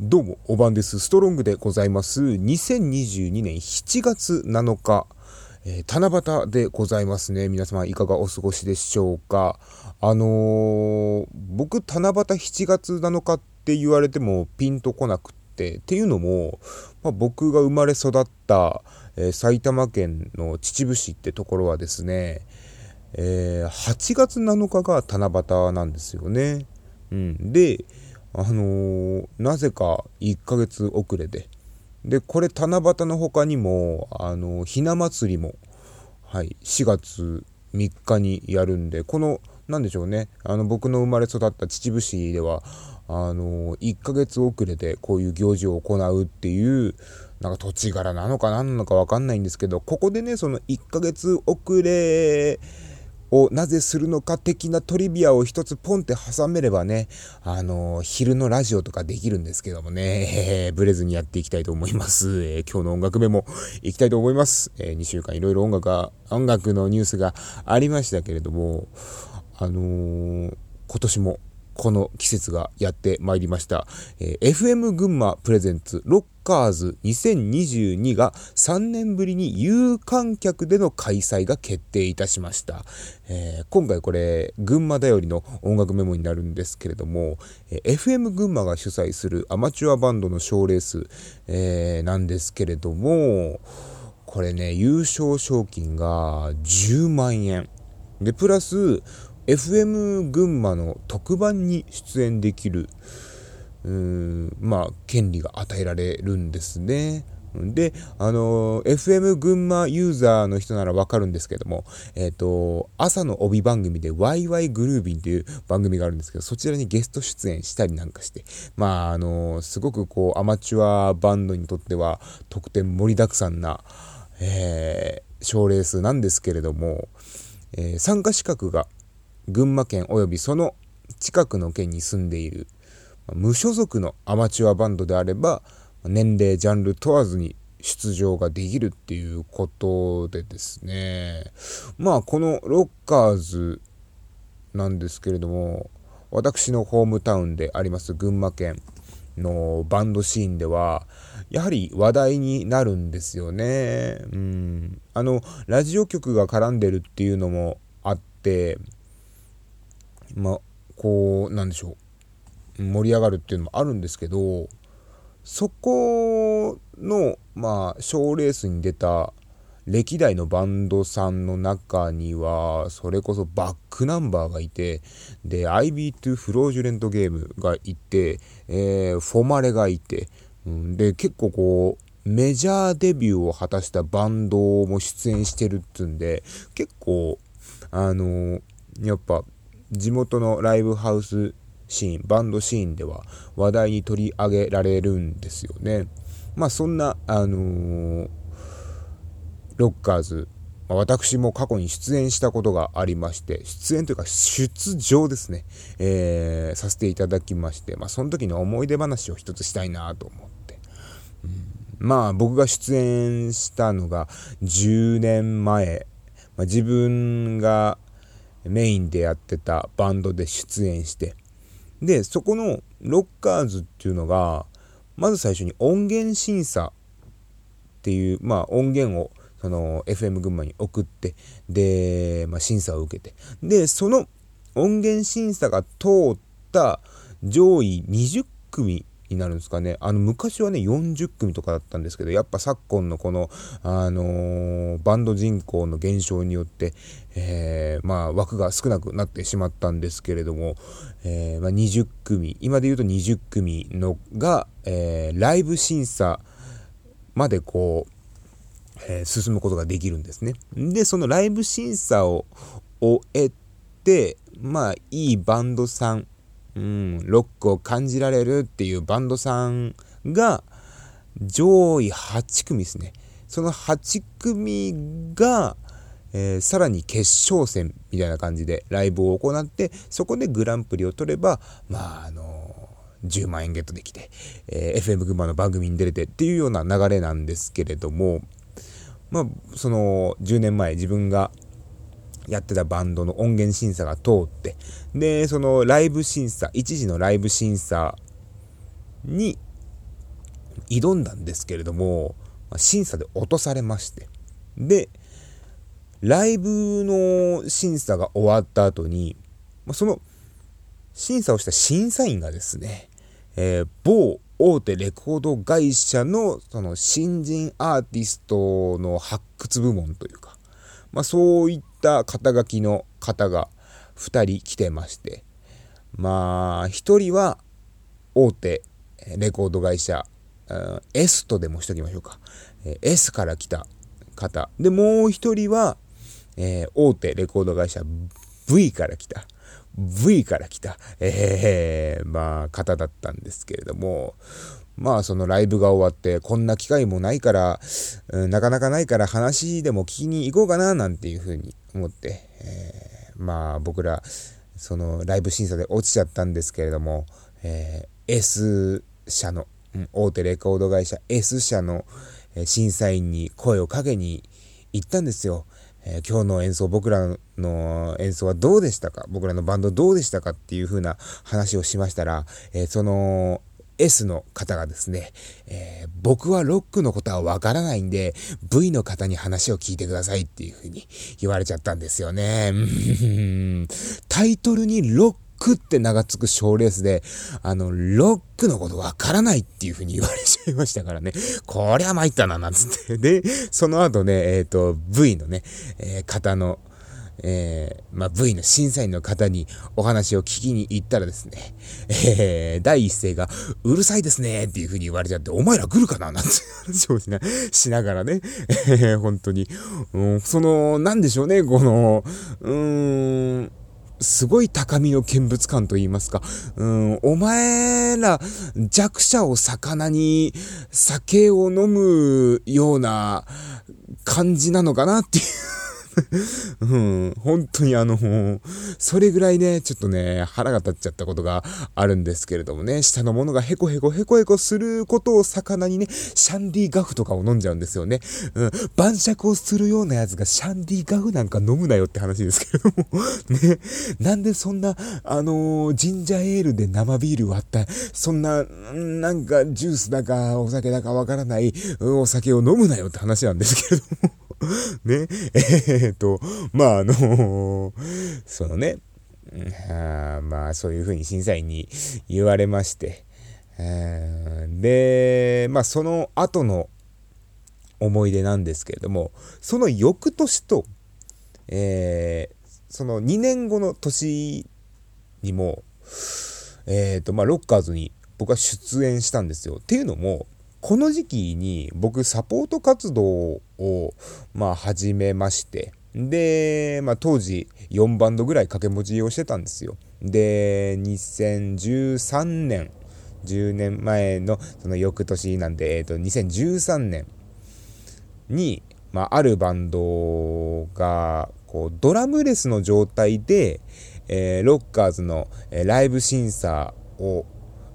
どうも、おばんです。ストロングでございます。2022年7月7日、えー、七夕でございますね。皆様いかがお過ごしでしょうか？あのー、僕、七夕7月7日って言われてもピンとこなくって、っていうのも、まあ、僕が生まれ育った、えー、埼玉県の秩父市ってところはですね、えー、8月7日が七夕なんですよね。うん。で、あのー、なぜか1ヶ月遅れで。で、これ七夕の他にも、あのー、ひな祭りも、はい、4月3日にやるんで、この、なんでしょうね、あの、僕の生まれ育った秩父市では、あのー、1ヶ月遅れでこういう行事を行うっていう、なんか土地柄なのか何なのかわかんないんですけど、ここでね、その1ヶ月遅れ、をなぜするのか的なトリビアを一つポンって挟めればね、あのー、昼のラジオとかできるんですけどもね、えー、ブレずにやっていきたいと思います。えー、今日の音楽メモいきたいと思います。えー、2週間いろいろ音楽が、音楽のニュースがありましたけれども、あのー、今年もこの季節がやってまいりました。えー、FM 群馬プレゼンツロッカーズ2022が3年ぶりに有観客での開催が決定いたしました。えー、今回これ、群馬だよりの音楽メモになるんですけれども、えー、FM 群馬が主催するアマチュアバンドの賞レース、えー、なんですけれども、これね、優勝賞金が10万円。で、プラス、FM 群馬の特番に出演できる、うーん、まあ、権利が与えられるんですね。で、あの、FM 群馬ユーザーの人ならわかるんですけども、えっ、ー、と、朝の帯番組でワイワイグルービンっていう番組があるんですけど、そちらにゲスト出演したりなんかして、まあ、あの、すごくこう、アマチュアバンドにとっては、得点盛りだくさんな、えー、賞レースなんですけれども、え、参加資格が群馬県及びその近くの県に住んでいる無所属のアマチュアバンドであれば年齢ジャンル問わずに出場ができるっていうことでですねまあこのロッカーズなんですけれども私のホームタウンであります群馬県のバンドシーンではやはり話題になるんですよね。うん。あの、ラジオ局が絡んでるっていうのもあって、まあ、こう、なんでしょう、盛り上がるっていうのもあるんですけど、そこの、まあ、賞レースに出た歴代のバンドさんの中には、それこそバックナンバーがいて、で、IB2 フロージュレントゲームがいて、えー、フォマレがいて、うん、で、結構こう、メジャーデビューを果たしたバンドも出演してるっつうんで、結構、あのー、やっぱ地元のライブハウスシーン、バンドシーンでは話題に取り上げられるんですよね。まあそんな、あのー、ロッカーズ、ま、私も過去に出演したことがありまして、出演というか出場ですね、えー、させていただきまして、まあその時の思い出話を一つしたいなと思って。うん、まあ僕が出演したのが10年前、まあ、自分がメインでやってたバンドで出演して、で、そこのロッカーズっていうのが、まず最初に音源審査っていう、まあ音源をその FM 群馬に送って、で、まあ、審査を受けて、で、その音源審査が通った上位20組になるんですかね。あの、昔はね、40組とかだったんですけど、やっぱ昨今のこの、あのー、バンド人口の減少によって、えー、まあ、枠が少なくなってしまったんですけれども、えー、まあ、20組、今で言うと20組のが、えライブ審査までこう、え進むことができるんですね。で、そのライブ審査を終えて、まあ、いいバンドさん、うん、ロックを感じられるっていうバンドさんが、上位8組ですね。その8組が、えー、さらに決勝戦みたいな感じでライブを行って、そこでグランプリを取れば、まあ、あのー、10万円ゲットできて、えー、FM 群馬の番組に出れてっていうような流れなんですけれども、まあ、その10年前自分がやってたバンドの音源審査が通って、で、そのライブ審査、一時のライブ審査に、挑んだんですけれども、審査で落とされまして。で、ライブの審査が終わった後に、その審査をした審査員がですね、えー、某大手レコード会社のその新人アーティストの発掘部門というか、まあそういった肩書きの方が2人来てまして、まあ1人は大手レコード会社、S とでもしときましょうか。S から来た方。で、もう1人は、えー、大手レコード会社 V から来た。V から来た、えー、まあ、方だったんですけれども、まあ、そのライブが終わって、こんな機会もないから、うん、なかなかないから話でも聞きに行こうかな、なんていうふうに思って、えー、まあ、僕ら、そのライブ審査で落ちちゃったんですけれども、えー、S 社の、うん、大手レコード会社 S 社の審査員に声をかけに行ったんですよ。えー、今日の演奏、僕らの演奏はどうでしたか？僕らのバンドどうでしたか？っていう風な話をしましたら、えー、その S の方がですね、えー、僕はロックのことはわからないんで、V の方に話を聞いてくださいっていう風に言われちゃったんですよね。タイトルにロックって名が付く賞レースで、あの、ロックのことわからないっていう風に 言われちゃいましたからね。こりゃ参ったな、なんつって。で、その後ね、えっ、ー、と、V のね、えー、方の、えー、まあ、V の審査員の方にお話を聞きに行ったらですね、えー、第一声が、うるさいですねっていう風に言われちゃって、お前ら来るかななんて話をしなしながらね、えー、本当に、うん、その、なんでしょうね、この、うーん、すごい高みの見物感と言いますか、うん、お前ら弱者を魚に酒を飲むような感じなのかなっていう。うん、本当にあの、それぐらいね、ちょっとね、腹が立っちゃったことがあるんですけれどもね、下のものがヘコヘコヘコヘコすることを魚にね、シャンディガフとかを飲んじゃうんですよね。うん、晩酌をするようなやつがシャンディガフなんか飲むなよって話ですけれども ね、なんでそんな、あのー、ジンジャーエールで生ビール割った、そんな、なんかジュースだかお酒だかわからない、お酒を飲むなよって話なんですけれども。ね、えー、っと、まあ、あのー、そのね、あまあ、そういうふうに審査員に言われまして、で、まあ、その後の思い出なんですけれども、その翌年と、えー、その2年後の年にも、えっ、ー、と、まあ、ロッカーズに僕は出演したんですよ。っていうのも、この時期に僕サポート活動を、まあ、始めまして、で、まあ、当時4バンドぐらい掛け持ちをしてたんですよ。で、2013年、10年前のその翌年なんで、えっ、ー、と、2013年に、まあ、あるバンドが、こう、ドラムレスの状態で、えー、ロッカーズの、えー、ライブ審査を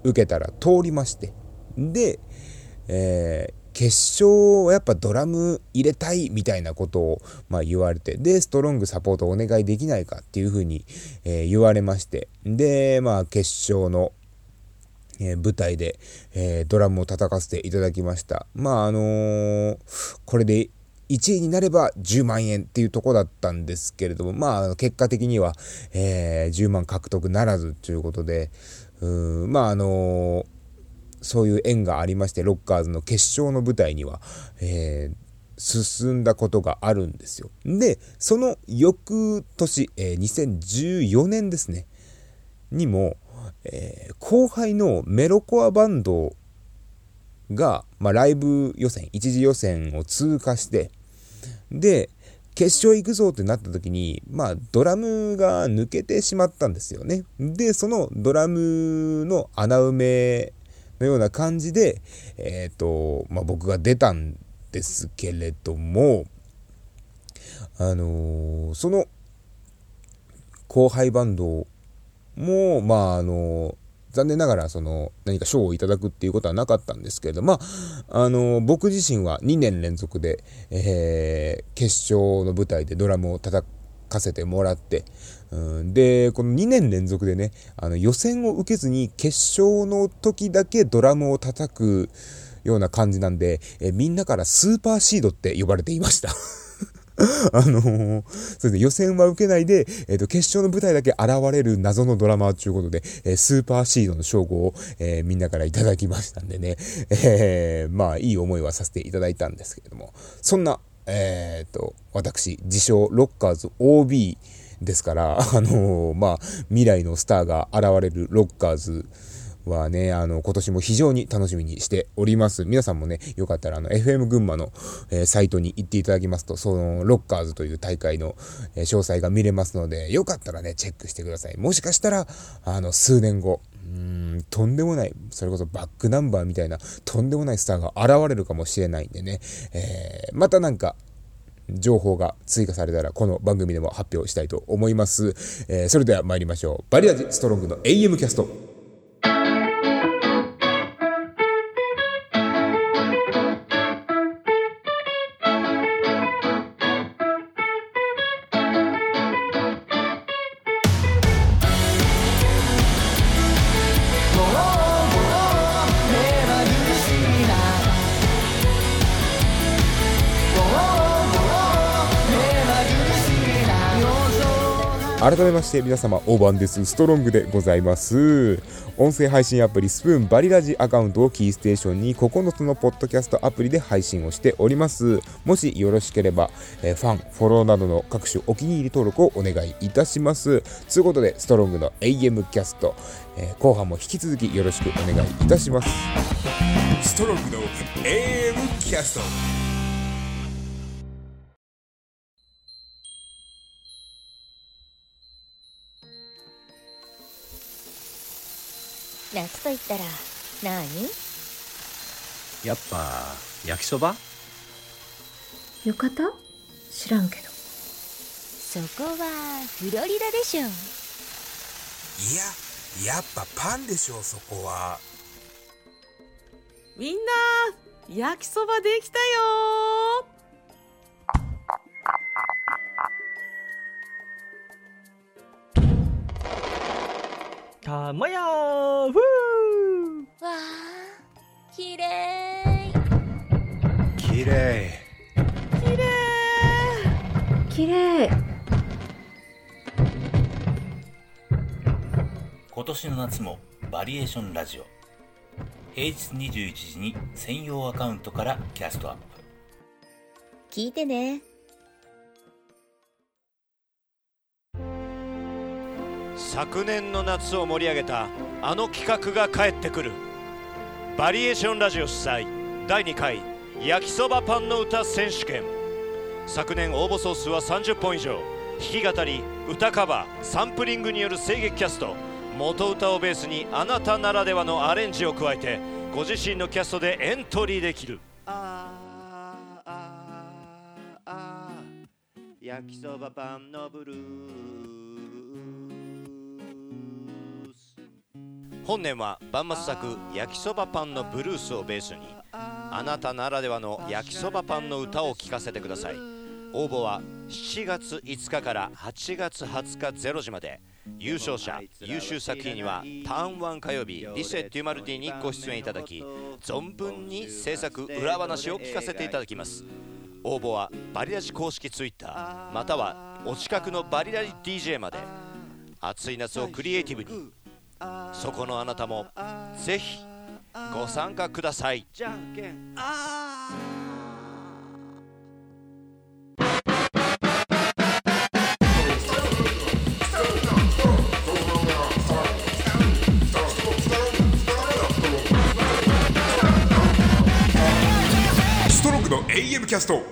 受けたら通りまして、で、えー、決勝はやっぱドラム入れたいみたいなことを、ま、言われて、で、ストロングサポートお願いできないかっていうふうに、え、言われまして、で、まあ、決勝の、え、舞台で、え、ドラムを叩かせていただきました。まあ、あのー、これで1位になれば10万円っていうとこだったんですけれども、まあ、結果的には、え10万獲得ならずということで、うんまあ、あのそういう縁がありまして、ロッカーズの決勝の舞台には、えー、進んだことがあるんですよ。で、その翌年、えー、2014年ですね、にも、えー、後輩のメロコアバンドが、まあ、ライブ予選、一次予選を通過して、で、決勝行くぞってなった時に、まあ、ドラムが抜けてしまったんですよね。で、そのドラムの穴埋めのような感じで、え、ー、と、まあ、僕が出たんですけれども、あのー、その後輩バンドも、まあ、あのー、残念ながら、その、何か賞をいただくっていうことはなかったんですけれど、まあ、あの、僕自身は2年連続で、え、決勝の舞台でドラムを叩かせてもらって、で、この2年連続でね、あの予選を受けずに決勝の時だけドラムを叩く、ような感じなんで、えみんなからスーパーシードって呼ばれていました。あのー、それで予選は受けないで、えっ、ー、と、決勝の舞台だけ現れる謎のドラマーということで、えー、スーパーシードの称号を、えみんなからいただきましたんでね、えまあ、いい思いはさせていただいたんですけれども、そんな、えっと、私、自称ロッカーズ OB ですから、あのまあ、未来のスターが現れるロッカーズ、はね、あの、今年も非常に楽しみにしております。皆さんもね、よかったら、あの、FM 群馬の、えー、サイトに行っていただきますと、その、ロッカーズという大会の、えー、詳細が見れますので、よかったらね、チェックしてください。もしかしたら、あの、数年後、うん、とんでもない、それこそバックナンバーみたいな、とんでもないスターが現れるかもしれないんでね、えー、またなんか、情報が追加されたら、この番組でも発表したいと思います。えー、それでは参りましょう。バリアジストロングの AM キャスト。改めまして皆様大番です。ストロングでございます。音声配信アプリスプーンバリラジアカウントをキーステーションに9つのポッドキャストアプリで配信をしております。もしよろしければ、え、ファンフォローなどの各種お気に入り登録をお願いいたします。ということでストロングの AM キャスト、え、後半も引き続きよろしくお願いいたします。ストロングの AM キャスト。夏と言ったら何？やっぱ焼きそば？浴衣？知らんけど。そこはフロリダでしょ。いややっぱパンでしょそこは。みんな焼きそばできたよたまやふーわあきれいきれいきれいきれい今年の夏もバリエーションラジオ。平日21時に専用アカウントからキャストアップ。聞いてね昨年の夏を盛り上げたあの企画が帰ってくる。バリエーションラジオ主催第2回焼きそばパンの歌選手権。昨年応募総数は30本以上。弾き語り歌カバーサンプリングによる声劇キャスト。元歌をベースにあなたならではのアレンジを加えてご自身のキャストでエントリーできる。ああああ焼きそばパンのブルー。本年は万末作焼きそばパンのブルースをベースにあなたならではの焼きそばパンの歌を聴かせてください。応募は7月5日から8月20日0時まで。優勝者優秀作品にはターンワン火曜日リセ・デュマルディにご出演いただき存分に制作裏話を聞かせていただきます。応募はバリラジ公式 Twitter またはお近くのバリラジ DJ まで。暑い夏をクリエイティブに。そこのあなたもぜひご参加ください。じゃんけんあストロングの AM キャスト。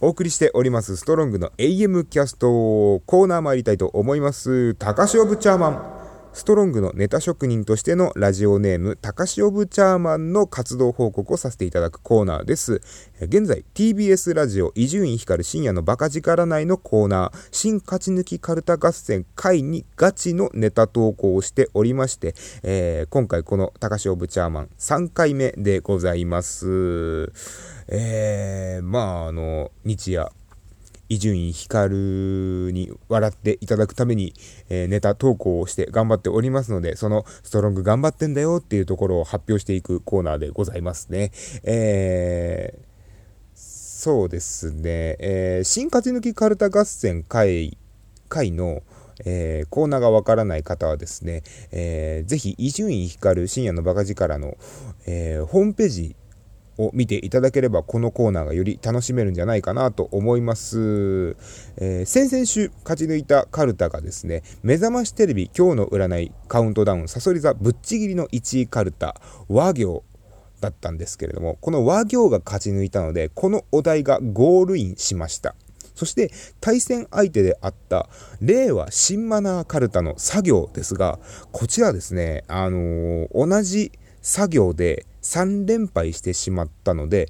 お送りしておりますストロングの AM キャストコーナー参りたいと思います。高潮ブチャーマンストロングのネタ職人としてのラジオネーム、高潮ブチャーマンの活動報告をさせていただくコーナーです。現在、TBS ラジオ伊集院光深夜のバカ力内のコーナー、新勝ち抜きカルタ合戦会にガチのネタ投稿をしておりまして、えー、今回この高潮ブチャーマン3回目でございます。えー、まあ、あの、日夜、伊集院光に笑っていただくために、えー、ネタ投稿をして頑張っておりますので、そのストロング頑張ってんだよっていうところを発表していくコーナーでございますね。えー、そうですね、えー、新勝ち抜きカルタ合戦会会の、えー、コーナーがわからない方はですね、えー、ぜひ伊集院光深夜のバカ力の、えー、ホームページを見ていただければこのコーナーがより楽しめるんじゃないかなと思います、えー、先々週勝ち抜いたカルタがですね目覚ましテレビ今日の占いカウントダウンさそり座ぶっちぎりの1位カルタ和行だったんですけれどもこの和行が勝ち抜いたのでこのお題がゴールインしました。そして対戦相手であった令和新マナーカルタの作業ですがこちらですねあのー、同じ作業で3連敗してしまったので、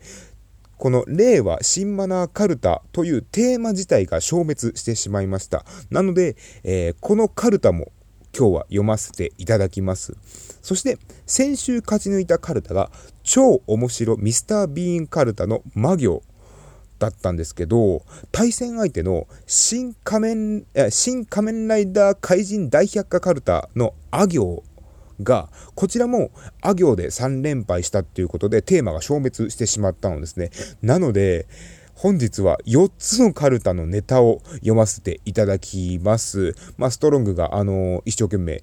この令和新マナーカルタというテーマ自体が消滅してしまいました。なので、えー、このカルタも今日は読ませていただきます。そして先週勝ち抜いたカルタが超面白ミスタービーンカルタの魔行だったんですけど、対戦相手の新仮面、新仮面ライダー怪人大百科カルタのあ行が、こちらもあ行で3連敗したっていうことでテーマが消滅してしまったのですね。なので、本日は4つのカルタのネタを読ませていただきます。まあ、ストロングが、あのー、一生懸命、え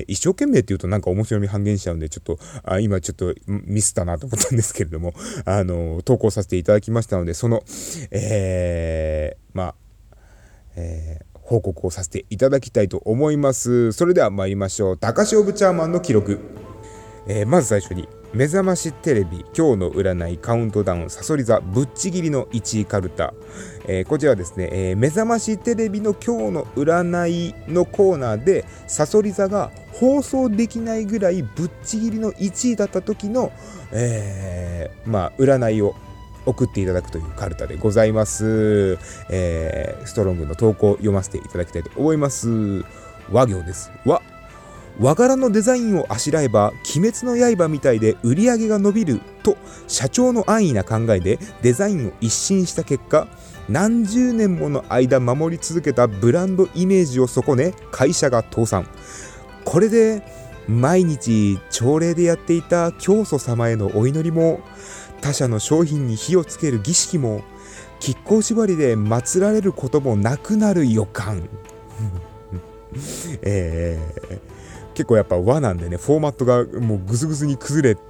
ー、一生懸命って言うとなんか面白み半減しちゃうんで、ちょっと、あ今ちょっとミスったなと思ったんですけれども、あのー、投稿させていただきましたので、その、えー、まあ、えー、報告をさせていただきたいと思います。それでは参りましょう。高潮ブチャーマンの記録、えー、まず最初に目覚ましテレビ今日の占いカウントダウンさそり座ぶっちぎりの1位カルタ、えー、こちらですね、えー、目覚ましテレビの今日の占いのコーナーでさそり座が放送できないぐらいぶっちぎりの1位だった時の、えー、まあ占いを送っていただくというカルタでございます。えー、ストロングの投稿を読ませていただきたいと思います。和行です。和。和柄のデザインをあしらえば鬼滅の刃みたいで売り上げが伸びると社長の安易な考えでデザインを一新した結果何十年もの間守り続けたブランドイメージを損ね会社が倒産これで毎日朝礼でやっていた教祖様へのお祈りも他社の商品に火をつける儀式も亀甲縛りで祀られることもなくなる予感。えー、結構やっぱ和なんでねフォーマットがもうぐずぐずに崩れ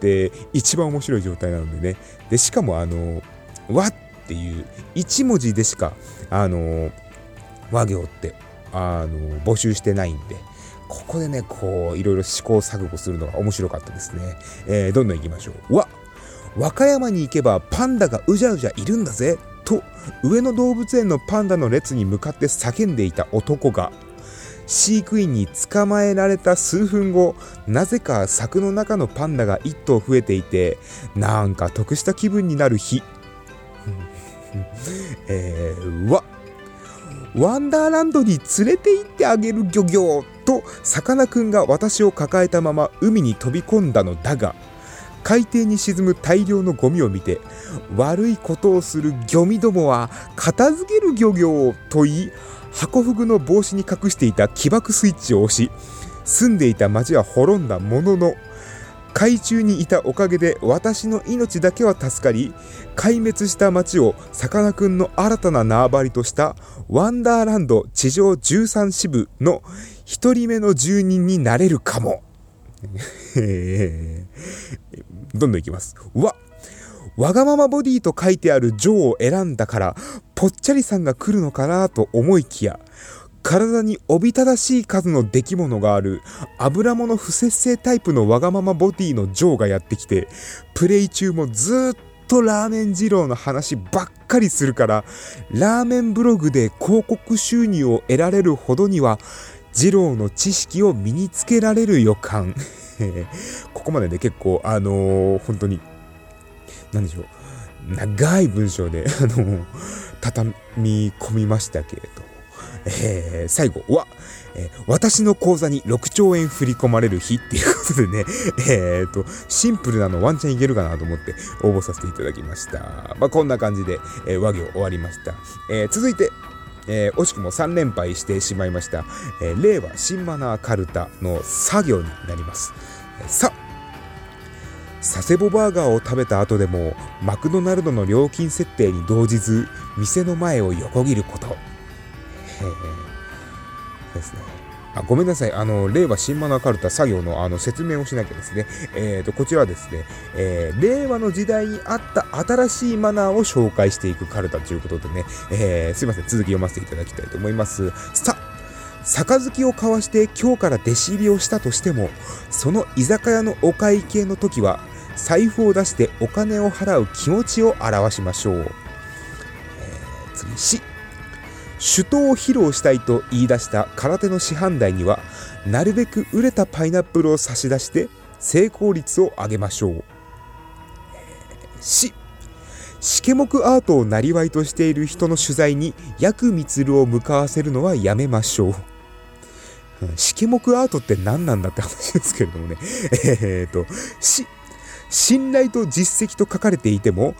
て一番面白い状態なのでね。でしかもあの和っていう1文字でしかあの和行ってあの募集してないんでここでねこういろいろ試行錯誤するのが面白かったですね、えー、どんどんいきましょう。和。和歌山に行けばパンダがうじゃうじゃいるんだぜと上野動物園のパンダの列に向かって叫んでいた男が飼育員に捕まえられた数分後なぜか柵の中のパンダが1頭増えていてなんか得した気分になる日。えー、わワンダーランドに連れて行ってあげる漁業とさかなクンが私を抱えたまま海に飛び込んだのだが海底に沈む大量のゴミを見て悪いことをする漁民どもは片付ける漁業と言い箱フグの帽子に隠していた起爆スイッチを押し住んでいた町は滅んだものの海中にいたおかげで私の命だけは助かり壊滅した町をさかなクンの新たな縄張りとしたワンダーランド地上13支部の1人目の住人になれるかも。どんどんいきます。わわがままボディと書いてあるジョーを選んだから、ぽっちゃりさんが来るのかなと思いきや、体におびただしい数の出来物がある油物不節制タイプのわがままボディのジョーがやってきて、プレイ中もずっとラーメン二郎の話ばっかりするから、ラーメンブログで広告収入を得られるほどには、二郎の知識を身につけられる予感。ここまでね、結構、あのー、本当に、なんでしょう、長い文章で、あのー、畳み込みましたけれど、えー最後は、えー私の口座に6兆円振り込まれる日っていうことでね、えーと、シンプルなのワンチャンいけるかなと思って応募させていただきました。まあ、こんな感じで、えー和行終わりました。えー続いて、えー惜しくも3連敗してしまいました、えー令和新マナーカルタの作業になります。さ佐世保バーガーを食べた後でもマクドナルドの料金設定に動じず店の前を横切ること。へーですね。あごめんなさい。あの、令和新マナカルタ作業のあの説明をしなきゃですね。えーと、こちらはですね、えー令和の時代にあった新しいマナーを紹介していくカルタということでね、えーすいません。続き読ませていただきたいと思います。さ杯を交わして今日から弟子入りをしたとしても、その居酒屋のお会計の時は、財布を出してお金を払う気持ちを表しましょう。えー次、し。手刀を披露したいと言い出した空手の師範代には、なるべく売れたパイナップルを差し出して成功率を上げましょう。えーし。しけもくアートをなりわいとしている人の取材に、ヤクミツルを向かわせるのはやめましょう。うんしけもくアートって何なんだって話ですけれどもね。えーと、し、信頼と実績と書かれていても、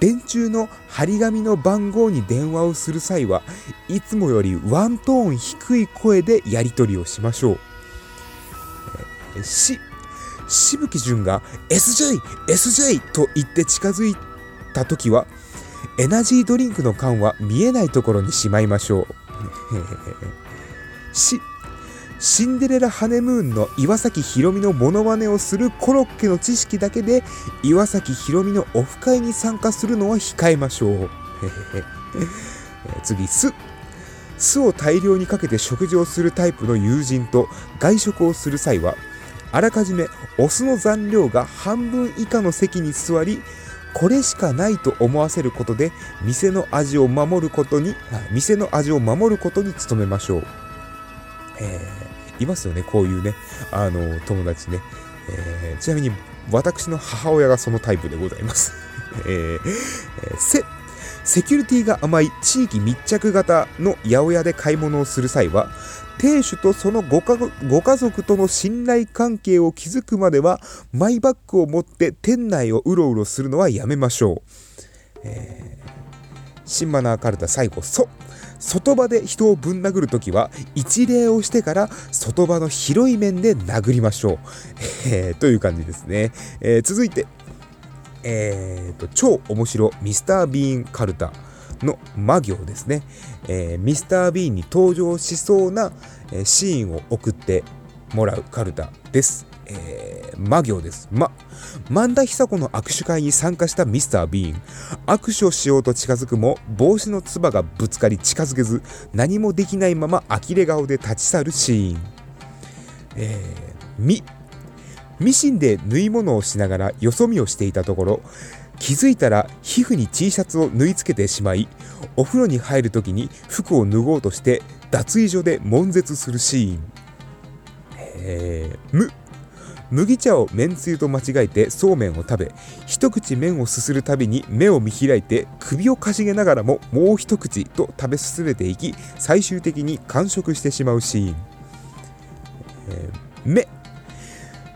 電柱の張り紙の番号に電話をする際はいつもよりワントーン低い声でやり取りをしましょう。えーし、渋木淳が SJ、SJ と言って近づいた時は、エナジードリンクの缶は見えないところにしまいましょう。し、シンデレラハネムーンの岩崎宏美のモノマネをするコロッケの知識だけで岩崎宏美のオフ会に参加するのは控えましょう。次、酢。酢を大量にかけて食事をするタイプの友人と外食をする際は、あらかじめお酢の残量が半分以下の席に座り、これしかないと思わせることで、店の味を守ることに、店の味を守ることに努めましょう。えーいますよね、こういうね、あの、友達ね。えーちなみに、私の母親がそのタイプでございます。えーせ、セキュリティが甘い地域密着型の八百屋で買い物をする際は、亭主とそのご家族ご家族との信頼関係を築くまでは、マイバッグを持って店内をうろうろするのはやめましょう。えー新マナーカルタ最後、そ。外場で人をぶん殴るときは、一礼をしてから外場の広い面で殴りましょう。えーという感じですね。えー続いて、えーと、超面白ミスター・ビーン・カルタの魔行ですね。えーミスター・ビーンに登場しそうな、シーンを送ってもらうカルタです。えー魔行です。ま、万田久子の握手会に参加したミスター・ビーン。握手をしようと近づくも、帽子のつばがぶつかり近づけず、何もできないまま呆れ顔で立ち去るシーン。えーみ、ミシンで縫い物をしながらよそ見をしていたところ、気づいたら皮膚に T シャツを縫い付けてしまい、お風呂に入るときに服を脱ごうとして脱衣所で悶絶するシーン。えーむ、麦茶をめんつゆと間違えてそうめんを食べ一口麺をすするたびに目を見開いて首をかしげながらももう一口と食べ進めていき最終的に完食してしまうシーン、えー目。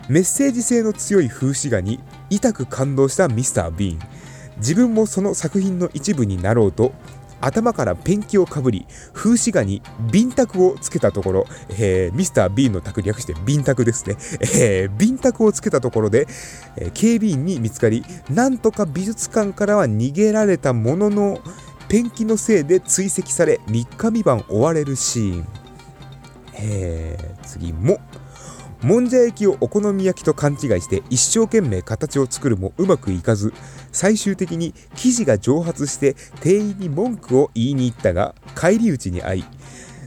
メッセージ性の強い風刺画に痛く感動したミスター・ビーン。自分もその作品の一部になろうと頭からペンキをかぶり風刺画にビンタクをつけたところ、えーミスター・ビーンの卓略してビンタクですね、えービンタクをつけたところで、えー警備員に見つかりなんとか美術館からは逃げられたもののペンキのせいで追跡され3日3晩追われるシーン、えー次も。もんじゃ焼きをお好み焼きと勘違いして一生懸命形を作るもうまくいかず最終的に生地が蒸発して店員に文句を言いに行ったが返り討ちに遭い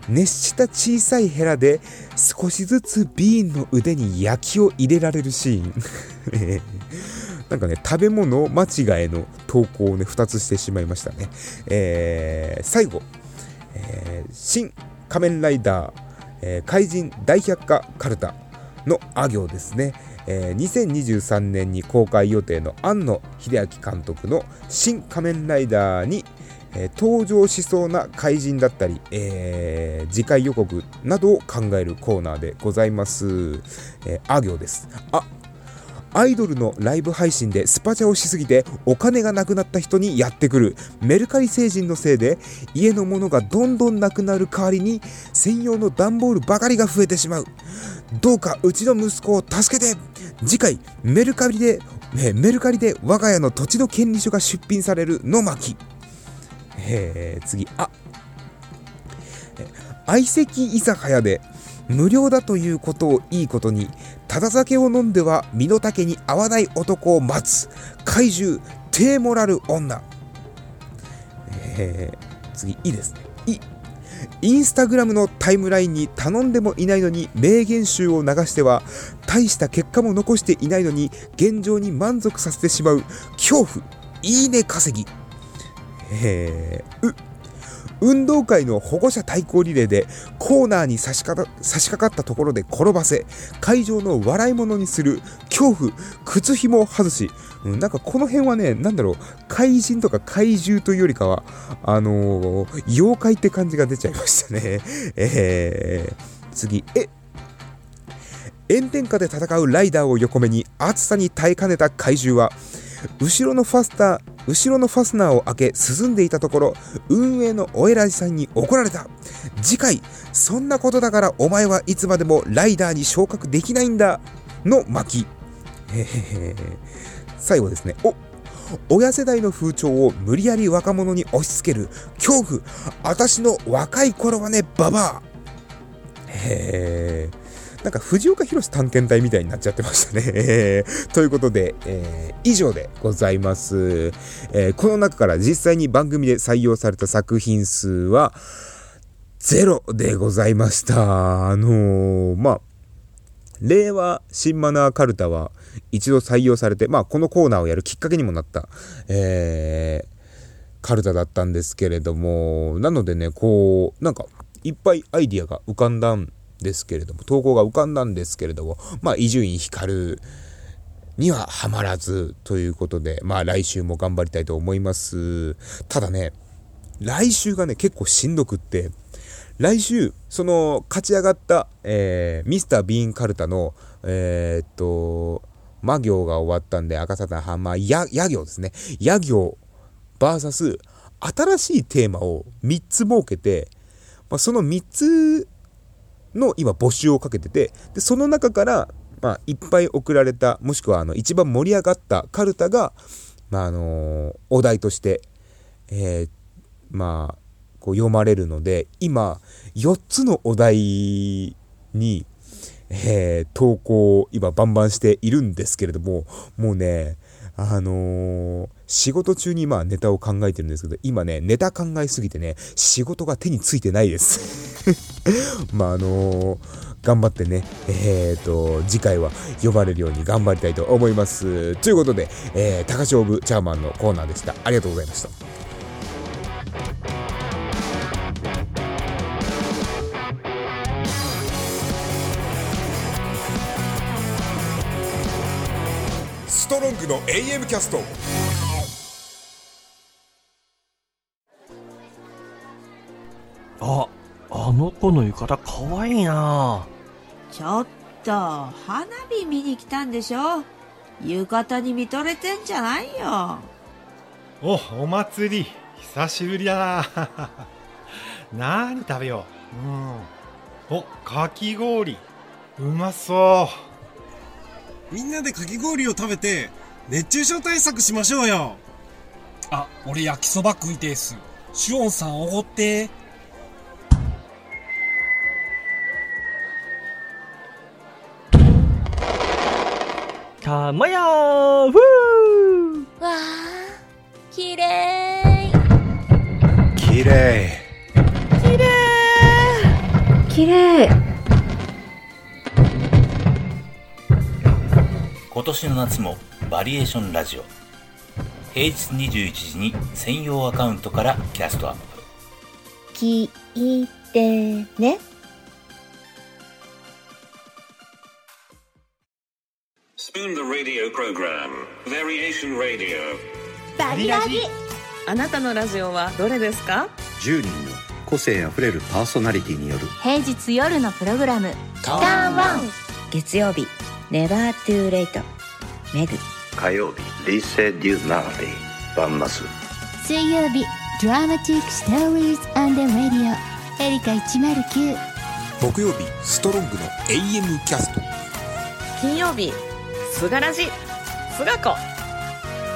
熱した小さいヘラで少しずつビーンの腕に焼きを入れられるシーン。なんかね食べ物間違いの投稿をね2つしてしまいましたね、えー最後、えー新仮面ライダー、えー怪人大百科カルタ。のあ行ですね、えー2023年に公開予定の庵野秀明監督の新仮面ライダーに、えー登場しそうな怪人だったり、えー次回予告などを考えるコーナーでございます。えーあ行です。あアイドルのライブ配信でスパチャをしすぎてお金がなくなった人にやってくる。メルカリ星人のせいで家のものがどんどんなくなる代わりに専用の段ボールばかりが増えてしまう。どうかうちの息子を助けて。次回メルカリで、メルカリで我が家の土地の権利書が出品されるの巻え次。あ。相席居酒屋で無料だということをいいことに。ただ酒を飲んでは身の丈に合わない男を待つ怪獣低モラル女。えー次いいですね。いインスタグラムのタイムラインに頼んでもいないのに名言集を流しては大した結果も残していないのに現状に満足させてしまう恐怖。いいね稼ぎ。えーう。運動会の保護者対抗リレーでコーナーに差しか差し掛かったところで転ばせ会場の笑い物にする恐怖靴紐を外し、うん、なんかこの辺はねなんだろう怪人とか怪獣というよりかはあのー妖怪って感じが出ちゃいましたね。えー、次え炎天下で戦うライダーを横目に暑さに耐えかねた怪獣は後ろのファスター後ろのファスナーを開け進んでいたところ運営のお偉いさんに怒られた。次回そんなことだからお前はいつまでもライダーに昇格できないんだの巻。へへへ最後ですね。お親世代の風潮を無理やり若者に押し付ける恐怖。私の若い頃はねババア。へえなんか藤岡弘探検隊みたいになっちゃってましたね。ということで、えー以上でございます、えーこの中から実際に番組で採用された作品数はゼロでございました。あのーまあ、令和新マナーカルタは一度採用されて、まあ、このコーナーをやるきっかけにもなった、えーカルタだったんですけれども、なのでね、こう、なんか、いっぱいアイディアが浮かんだんですけれども、投稿が浮かんだんですけれども、まあ、伊集院光にはハマらずということで、まあ、来週も頑張りたいと思います。ただね、来週がね、結構しんどくって、来週、その、勝ち上がった、えーミスター・ビーン・カルタの、えーっと、魔行が終わったんで、赤沙汰ハンマー、や、や行ですね。や行、バーサス、新しいテーマを3つ設けて、まあ、その3つの今募集をかけてて、で、その中から、まあ、いっぱい送られた、もしくは、あの、一番盛り上がったカルタが、まあ、あのお題として、えーまあ、こう読まれるので、今、4つのお題に、えー投稿を今バンバンしているんですけれども、もうね、あのー仕事中にまあネタを考えてるんですけど、今ね、ネタ考えすぎてね、仕事が手についてないです。まああのー頑張ってね、えーと、次回は呼ばれるように頑張りたいと思います。ということで、えー、高勝負チャーマンのコーナーでした。ありがとうございました。ストロングの AM キャストあ、あの子の浴衣かわいいなちょっと、花火見に来たんでしょ？浴衣に見とれてんじゃないよ。お、お祭り。久しぶりだな。何食べよう。うん。お、かき氷。うまそう。みんなでかき氷を食べて熱中症対策しましょうよ。あ、俺焼きそば食いてえっす。シオンさんおごって。たまやーふーわあきれい綺麗。綺麗今年の夏もバリエーションラジオ。平日21時に専用アカウントからキャストアップ。聞いてね。Spoon the radio program. Variation Radio. バリラジ。あなたのラジオはどれですか？10人の個性あふれるパーソナリティによる。平日夜のプログラム。タターンワン。月曜日ネバートゥーレイトメグ火曜日リセ・デュ・ナーリーバンマス水曜日ドラマティックストーリーズアンダーラディオエリカ109木曜日ストロングの AM キャスト。金曜日すがらじ。すがこ。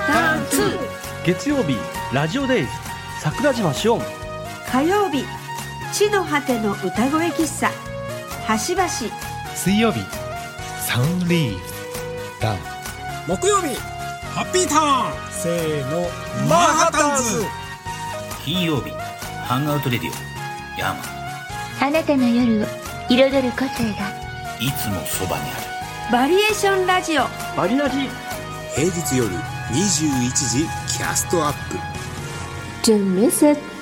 ターン2月曜日ラジオデイズ。桜島しおん火曜日地の果ての歌声喫茶。端々水曜日サウンドリーフダウン木曜日ハッピーターン。せーのマンハッタンズ。金曜日ハンガウトレディオヤーマ。ンあなたの夜を彩る個性がいつもそばにある。バリエーションラジオ。バリラジ。平日夜21時キャストアップ。Don't miss it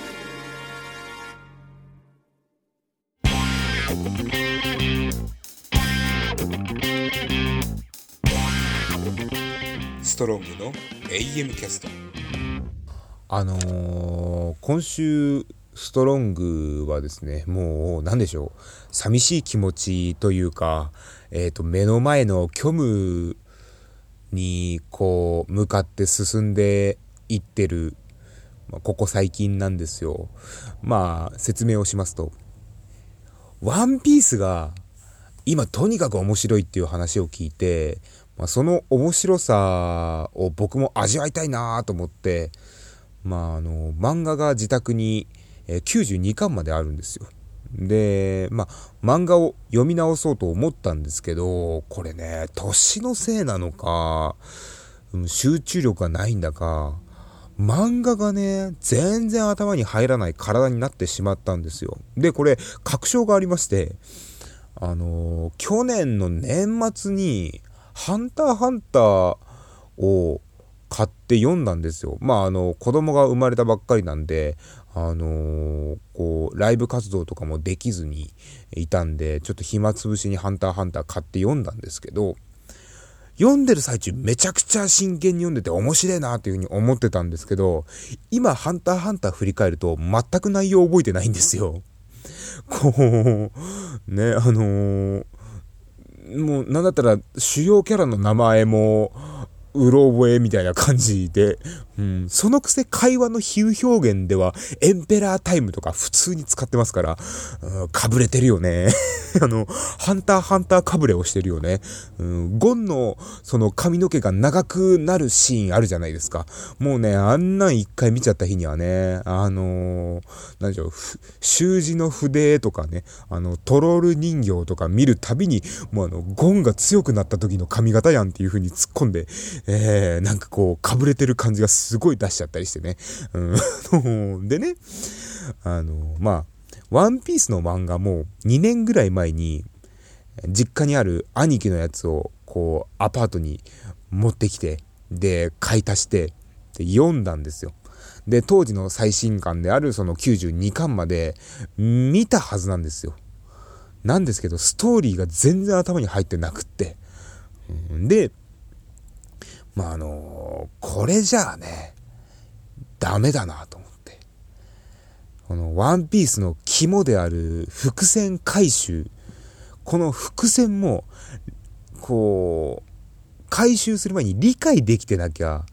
トロングの AM キャスト。あのー今週ストロングはですねもう何でしょう。寂しい気持ちというか、えー、と目の前の虚無にこう向かって進んでいってる、まあここ最近なんですよ。まあ説明をしますとワンピースが今とにかく面白いっていう話を聞いて、まあ、その面白さを僕も味わいたいなと思って、まあ、あの漫画が自宅に92巻まであるんですよ。で、まあ、漫画を読み直そうと思ったんですけど、これね、年のせいなのか、集中力がないんだか、漫画がね、全然頭に入らない体になってしまったんですよ。で、これ、確証がありまして、あの去年の年末に、ハンターハンターを買って読んだんですよ。まあ、あの、子供が生まれたばっかりなんで、あのーこう、ライブ活動とかもできずにいたんで、ちょっと暇つぶしにハンターハンター買って読んだんですけど、読んでる最中めちゃくちゃ真剣に読んでて面白いなっていうふうに思ってたんですけど、今ハンターハンター振り返ると全く内容覚えてないんですよ。こう、ね、あのーもうなんだったら主要キャラの名前もうろ覚えみたいな感じで、うん、そのくせ会話の比喩表現ではエンペラータイムとか普通に使ってますから、うん、かぶれてるよね。あの、ハンターハンターかぶれをしてるよね。うん、ゴンのその髪の毛が長くなるシーンあるじゃないですか。もうね、あんなん一回見ちゃった日にはね、あのー、なんでしょう、習字の筆とかね、あの、トロール人形とか見るたびに、もうあの、ゴンが強くなった時の髪型やんっていう風に突っ込んで、えー、なんかこう、かぶれてる感じがすごい出しちゃったりしてね。うん、でね、あの、まあ、ワンピースの漫画も2年ぐらい前に、実家にある兄貴のやつを、こう、アパートに持ってきて、で、買い足して、で、読んだんですよ。で、当時の最新刊であるその92巻まで見たはずなんですよ。なんですけど、ストーリーが全然頭に入ってなくって。で、まあ、あのこれじゃあね、ダメだなと思って。このワンピースの肝である伏線回収。この伏線も、こう、回収する前に理解できてなきゃ、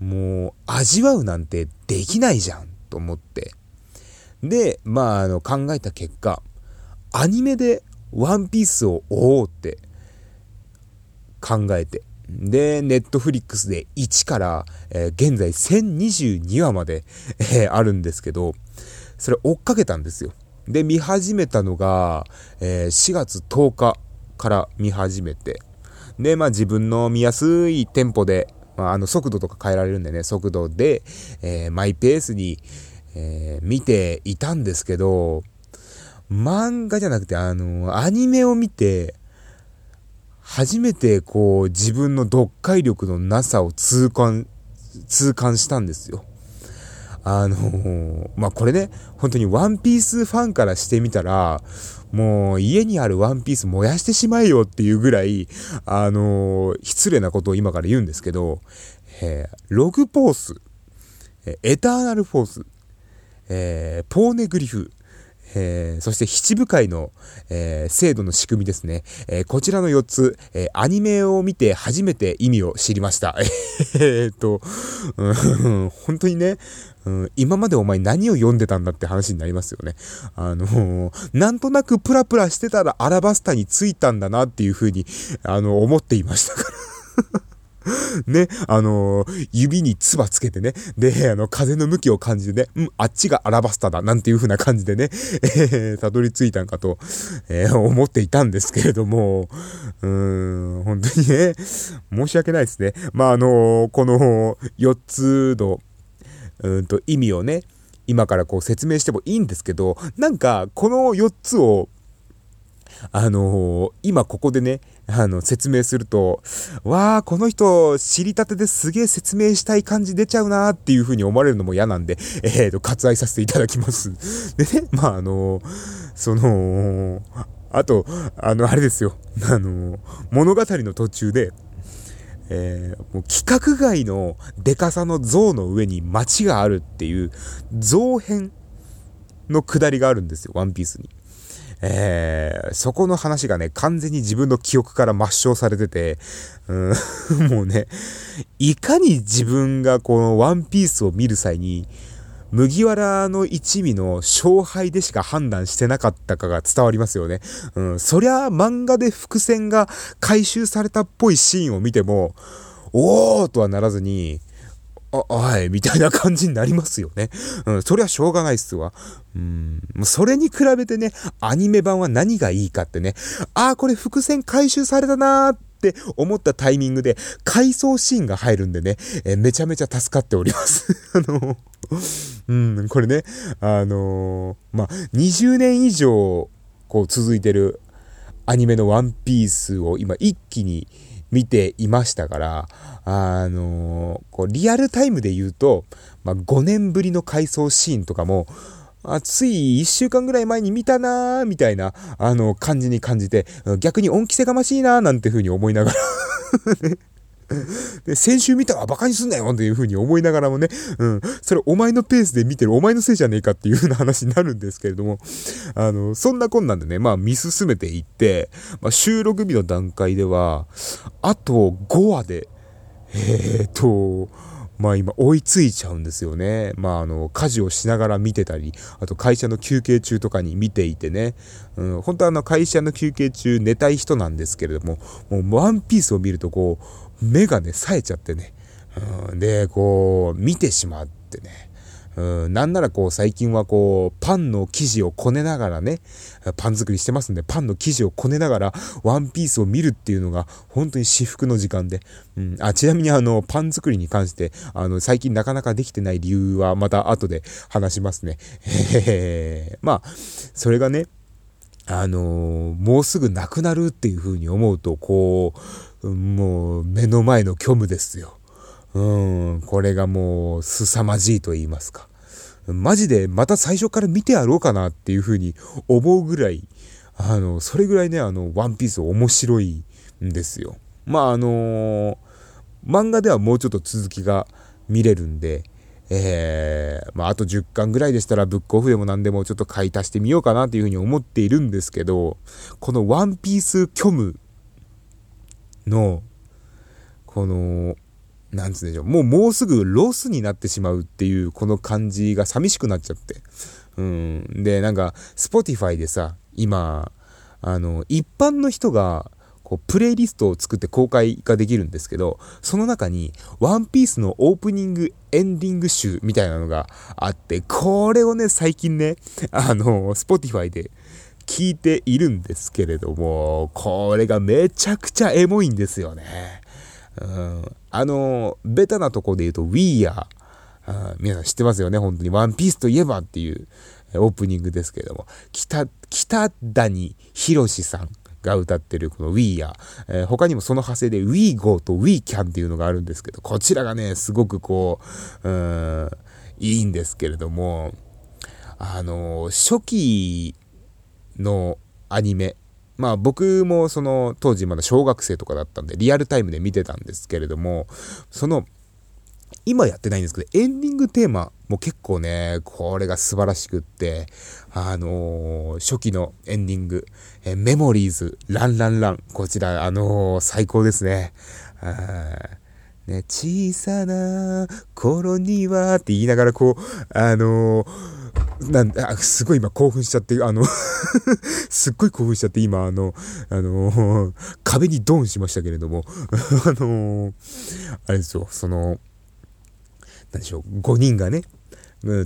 もう味わうなんてできないじゃんと思って。で、まあ、あの、考えた結果、アニメでワンピースを追おうって考えて。で、ネットフリックスで1から、えー現在1022話まで、えあるんですけど、それ追っかけたんですよ。で、見始めたのが、えー4月10日から見始めて、で、まあ自分の見やすいテンポで、まあ、あの速度とか変えられるんでね、速度で、えーマイペースに、えー見ていたんですけど、漫画じゃなくて、あの、アニメを見て、初めてこう自分の読解力のなさを痛感、痛感したんですよ。あのーまあ、これね、本当にワンピースファンからしてみたら、もう家にあるワンピース燃やしてしまえよっていうぐらい、あのー失礼なことを今から言うんですけど、えーログポース、エターナルフォース、えー、ポーネグリフ、えー、そして七部会の、えー、制度の仕組みですね。えー、こちらの4つ、えアニメを見て初めて意味を知りました。えっと、うん、本当にね、うん、今までお前何を読んでたんだって話になりますよね。あのなんとなくプラプラしてたらアラバスタに着いたんだなっていうふうに、あの、思っていましたから。ね、あのー、指に唾つけてね、で、あの、風の向きを感じてね、うん、あっちがアラバスタだ、なんていう風な感じでね、えー、たどり着いたんかと、えー、思っていたんですけれども、うーん、本当にね、申し訳ないですね。まあ、あのー、この4つの、うんと、意味をね、今からこう説明してもいいんですけど、なんか、この4つを、あのー、今ここでね、あの、説明すると、わあ、この人、知りたてですげえ説明したい感じ出ちゃうなーっていう風に思われるのも嫌なんで、えーと、割愛させていただきます。でね、まあ、あのー、その、あと、あの、あれですよ。あの、物語の途中で、えー、もう規格外のデカさの像の上に街があるっていう像編の下りがあるんですよ、ワンピースに。えー、そこの話がね、完全に自分の記憶から抹消されてて、うん、もうね、いかに自分がこのワンピースを見る際に、麦わらの一味の勝敗でしか判断してなかったかが伝わりますよね。うん、そりゃ漫画で伏線が回収されたっぽいシーンを見ても、おーとはならずに、あ、はい、みたいな感じになりますよね。うん、それはしょうがないっすわ。うん、それに比べてね、アニメ版は何がいいかってね、ああ、これ伏線回収されたなーって思ったタイミングで、回想シーンが入るんでね、えめちゃめちゃ助かっております。あの、うん、これね、あのー、まあ、20年以上、こう続いてるアニメのワンピースを今一気に見ていましたから、あのー、こうリアルタイムで言うと、まあ、5年ぶりの回想シーンとかも、あつい1週間ぐらい前に見たなーみたいな、あの、感じに感じて、逆に恩着せがましいなーなんて風に思いながら。で、先週見たわバカにすんなよっていう風に思いながらもね、うん、それお前のペースで見てるお前のせいじゃねえかっていう風な話になるんですけれども、あの、そんなこんなんでね、まあ見進めていって、まあ、収録日の段階では、あと5話で、えー、っと、まあ今追いついちゃうんですよね。まああの、家事をしながら見てたり、あと会社の休憩中とかに見ていてね、うん、本当はあの会社の休憩中寝たい人なんですけれども、もうワンピースを見るとこう、目がね、冴えちゃってね、うん、で、こう、見てしまってね、うん、なんならこう最近はこうパンの生地をこねながらね、パン作りしてますんでパンの生地をこねながらワンピースを見るっていうのが本当に至福の時間で、うん、あちなみにあのパン作りに関してあの最近なかなかできてない理由はまた後で話しますね。へまあそれがねあのー、もうすぐなくなるっていう風に思うとこうもう目の前の虚無ですよ。うん、これがもう凄まじいと言いますか。マジでまた最初から見てやろうかなっていうふうに思うぐらい、あの、それぐらいね、あの、ワンピース面白いんですよ。まあ、あのー、漫画ではもうちょっと続きが見れるんで、えー、まあ、あと10巻ぐらいでしたらブックオフでも何でもちょっと買い足してみようかなっていうふうに思っているんですけど、このワンピース虚無の、この、なんつうんでしょう、もうもうすぐロスになってしまうっていうこの感じが寂しくなっちゃって。うん。で、なんか、 Spotify でさ、今、あの、一般の人が、こう、プレイリストを作って公開ができるんですけど、その中に、ワンピースのオープニング、エンディング集みたいなのがあって、これをね、最近ね、あの、 Spotify で聞いているんですけれども、これがめちゃくちゃエモいんですよね。うん、あの、ベタなとこで言うと We Are。皆さん知ってますよね、本当に。ワンピースといえばっていうオープニングですけれども、北、北谷博さんが歌ってるこの We Are。えー、他にもその派生で We Go と We Can っていうのがあるんですけど、こちらがね、すごくこう、うん、いいんですけれども、あの、初期のアニメ、まあ僕もその当時まだ小学生とかだったんでリアルタイムで見てたんですけれどもその今やってないんですけど、エンディングテーマも結構ね、これが素晴らしくって、あのー、初期のエンディング、えメモリーズ、ランランラン、こちら、あのー、最高ですね。ね、小さな頃にはって言いながらこう、あのー、なんあすごい今興奮しちゃって、あの すっごい興奮しちゃって、今、あの、あのー、壁にドンしましたけれども、あのー、あれですよ、その、なんでしょう、5人がね、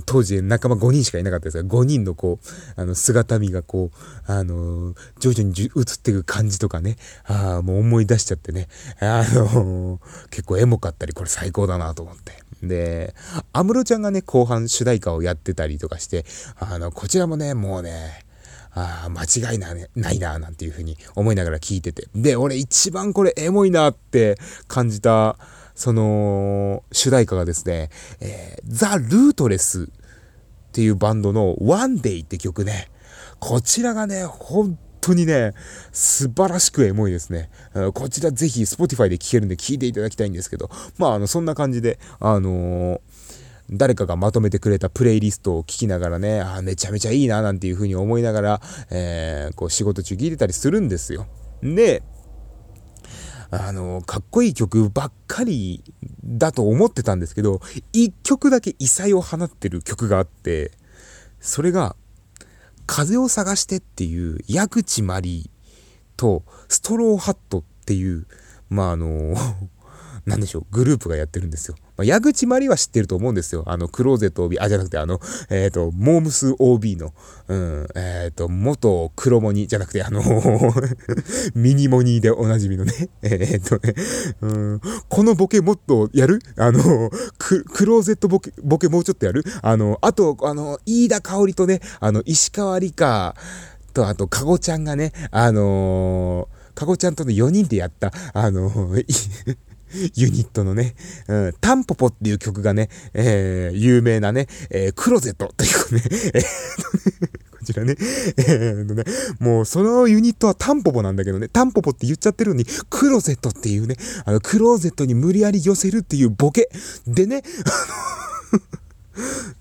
当時仲間5人しかいなかったですが、5人のこう、あの、姿見がこう、あの、徐々に映っていく感じとかね、ああ、もう思い出しちゃってね、あの、結構エモかったり、これ最高だなと思って。で、安室ちゃんがね、後半主題歌をやってたりとかして、あの、こちらもね、もうね、ああ、間違いな、ね、ないな、なんていうふうに思いながら聞いてて。で、俺一番これエモいなって感じた、その、主題歌がですね、えー、ザ・ルートレスっていうバンドの One Day って曲ね、こちらがね、本当にね、素晴らしくエモいですね。こちらぜひ Spotify で聴けるんで聴いていただきたいんですけど、まあ、あの、そんな感じで、あのー、誰かがまとめてくれたプレイリストを聞きながらね、あめちゃめちゃいいななんていう風に思いながら、えー、こう仕事中聞いてたりするんですよ。で、あの、かっこいい曲ばっかりだと思ってたんですけど、一曲だけ異彩を放ってる曲があって、それが、風を探してっていう矢口まりとストローハットっていう、まあ、あの、何でしょう、グループがやってるんですよ。まあ、矢口まりは知ってると思うんですよ。あの、クローゼット OB、あ、じゃなくて、あの、えっ、ー、と、モームス OB の、うん、えっ、ー、と、元黒モニじゃなくて、あの ミニモニーでおなじみのね、えっ、ー、とね、うん、このボケもっとやる？あの、クローゼットボケ、ボケもうちょっとやる？あの、あと、あの、飯田香織とね、あの、石川理香。と、あと、かごちゃんがね、あのかごちゃんとの4人でやった、あのユニットのね、うん、タンポポっていう曲がね、えー、有名なね、えー、クロゼットっていうね、えー、こちらね、えー、ね、もうそのユニットはタンポポなんだけどね、タンポポって言っちゃってるのに、クロゼットっていうね、あの、クローゼットに無理やり寄せるっていうボケ。でね、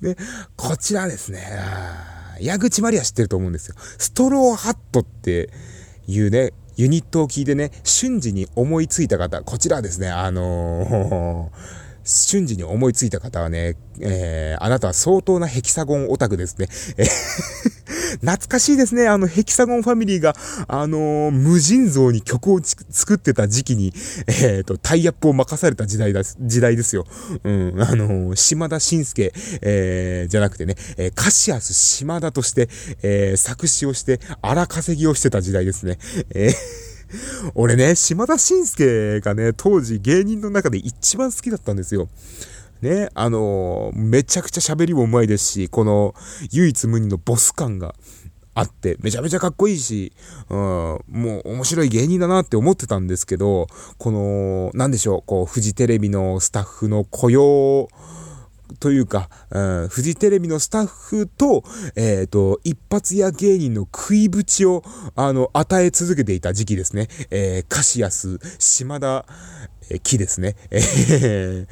ね、こちらですね、矢口まりは知ってると思うんですよ。ストローハットっていうね、ユニットを聞いてね、瞬時に思いついた方、こちらですね、あのー瞬時に思いついた方はね、えー、あなたは相当なヘキサゴンオタクですね。え 懐かしいですね。あの、ヘキサゴンファミリーが、あのー、無尽蔵に曲を作ってた時期に、えっ、ー、と、タイアップを任された時代だ、時代ですよ。うん、あのー、島田紳介、えー、じゃなくてね、えー、カシアス島田として、えー、作詞をして、荒稼ぎをしてた時代ですね。えー 俺ね、島田紳介がね、当時芸人の中で一番好きだったんですよ。ね、あのー、めちゃくちゃ喋りも上手いですし、この唯一無二のボス感があって、めちゃめちゃかっこいいし、うん、もう面白い芸人だなって思ってたんですけど、この、なんでしょう、こう、フジテレビのスタッフの雇用、というか、うん、フジテレビのスタッフと、えっ、ー、と、一発屋芸人の食いぶちを、あの、与え続けていた時期ですね。えー、カシアス、島田、え木ですね。えー、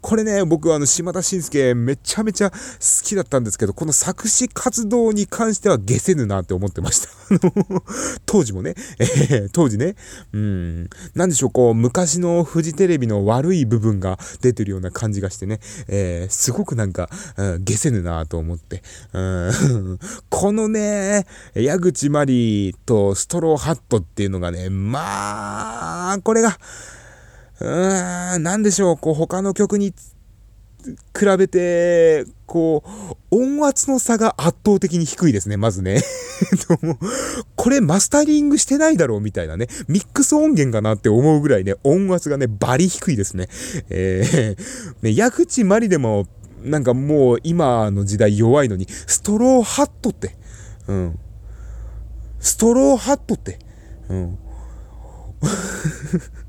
これね、僕はあの、島田紳介めちゃめちゃ好きだったんですけど、この作詞活動に関しては下せぬなって思ってました。当時もね、えー、当時ね、うん、なんでしょう、こう、昔のフジテレビの悪い部分が出てるような感じがしてね、えー、すごくなんか、うん、下せぬなと思って、うん、このね、矢口まりとストローハットっていうのがね、まあ、これが、うーん、なんでしょう、こう、他の曲に比べて、こう、音圧の差が圧倒的に低いですね、まずね。これマスタリングしてないだろうみたいなね、ミックス音源かなって思うぐらいね、音圧がね、バリ低いですね。えー、ね、矢口まりでも、なんかもう今の時代弱いのに、ストローハットって、うん。ストローハットって、うん。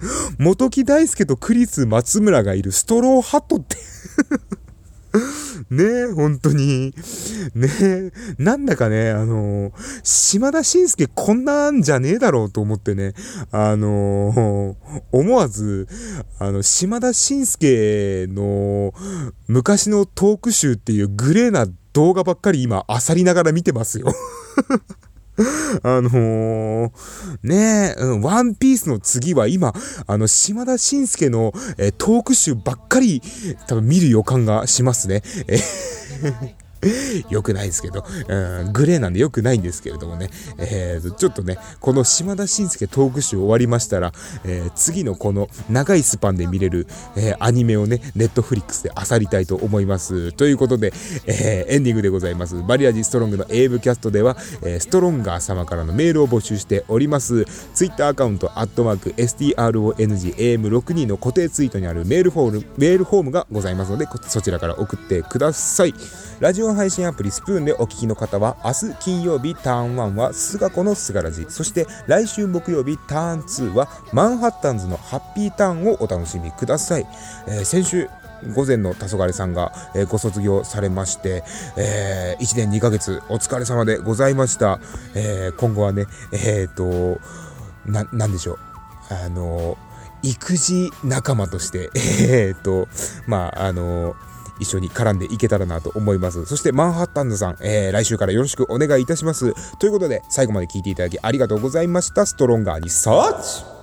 元木大輔とクリス松村がいるストローハットって ねえ、本当に。ねえ、なんだかね、あのー、島田紳介こんなんじゃねえだろうと思ってね、あのー、思わず、あの、島田紳介の昔のトーク集っていうグレーな動画ばっかり今、漁りながら見てますよ。あのー、ねえ、うん、ワンピースの次は今、あの、島田紳介の、えー、トーク集ばっかり、多分見る予感がしますね。え 良くないですけど、うん、グレーなんで良くないんですけれどもね、えー、ちょっとね、この島田紳介トーク集終わりましたら、えー、次のこの長いスパンで見れる、えー、アニメをね、ネットフリックスで漁りたいと思います。ということで、えー、エンディングでございます。バリアジストロングのエイブキャストでは、えー、ストロンガー様からのメールを募集しております。ツイッターアカウント、アットマーク、STRONGAM62 の固定ツイートにあるメールフォーム、メールフォームがございますので、そちらから送ってください。ラジオ配信アプリスプーンでお聞きの方は、明日金曜日ターン1は菅子の菅ラジ、そして来週木曜日ターン2はマンハッタンズのハッピーターンをお楽しみください。えー、先週、午前の黄昏さんが、えー、ご卒業されまして、えー、1年2ヶ月お疲れ様でございました。えー、今後はね、えっ、と、な、なんでしょう。あの、育児仲間として、えっ、と、まあ、あの、一緒に絡んでいけたらなと思います。そしてマンハッタンズさん、えー、来週からよろしくお願いいたします。ということで、最後まで聞いていただきありがとうございました。ストロンガーにサーチ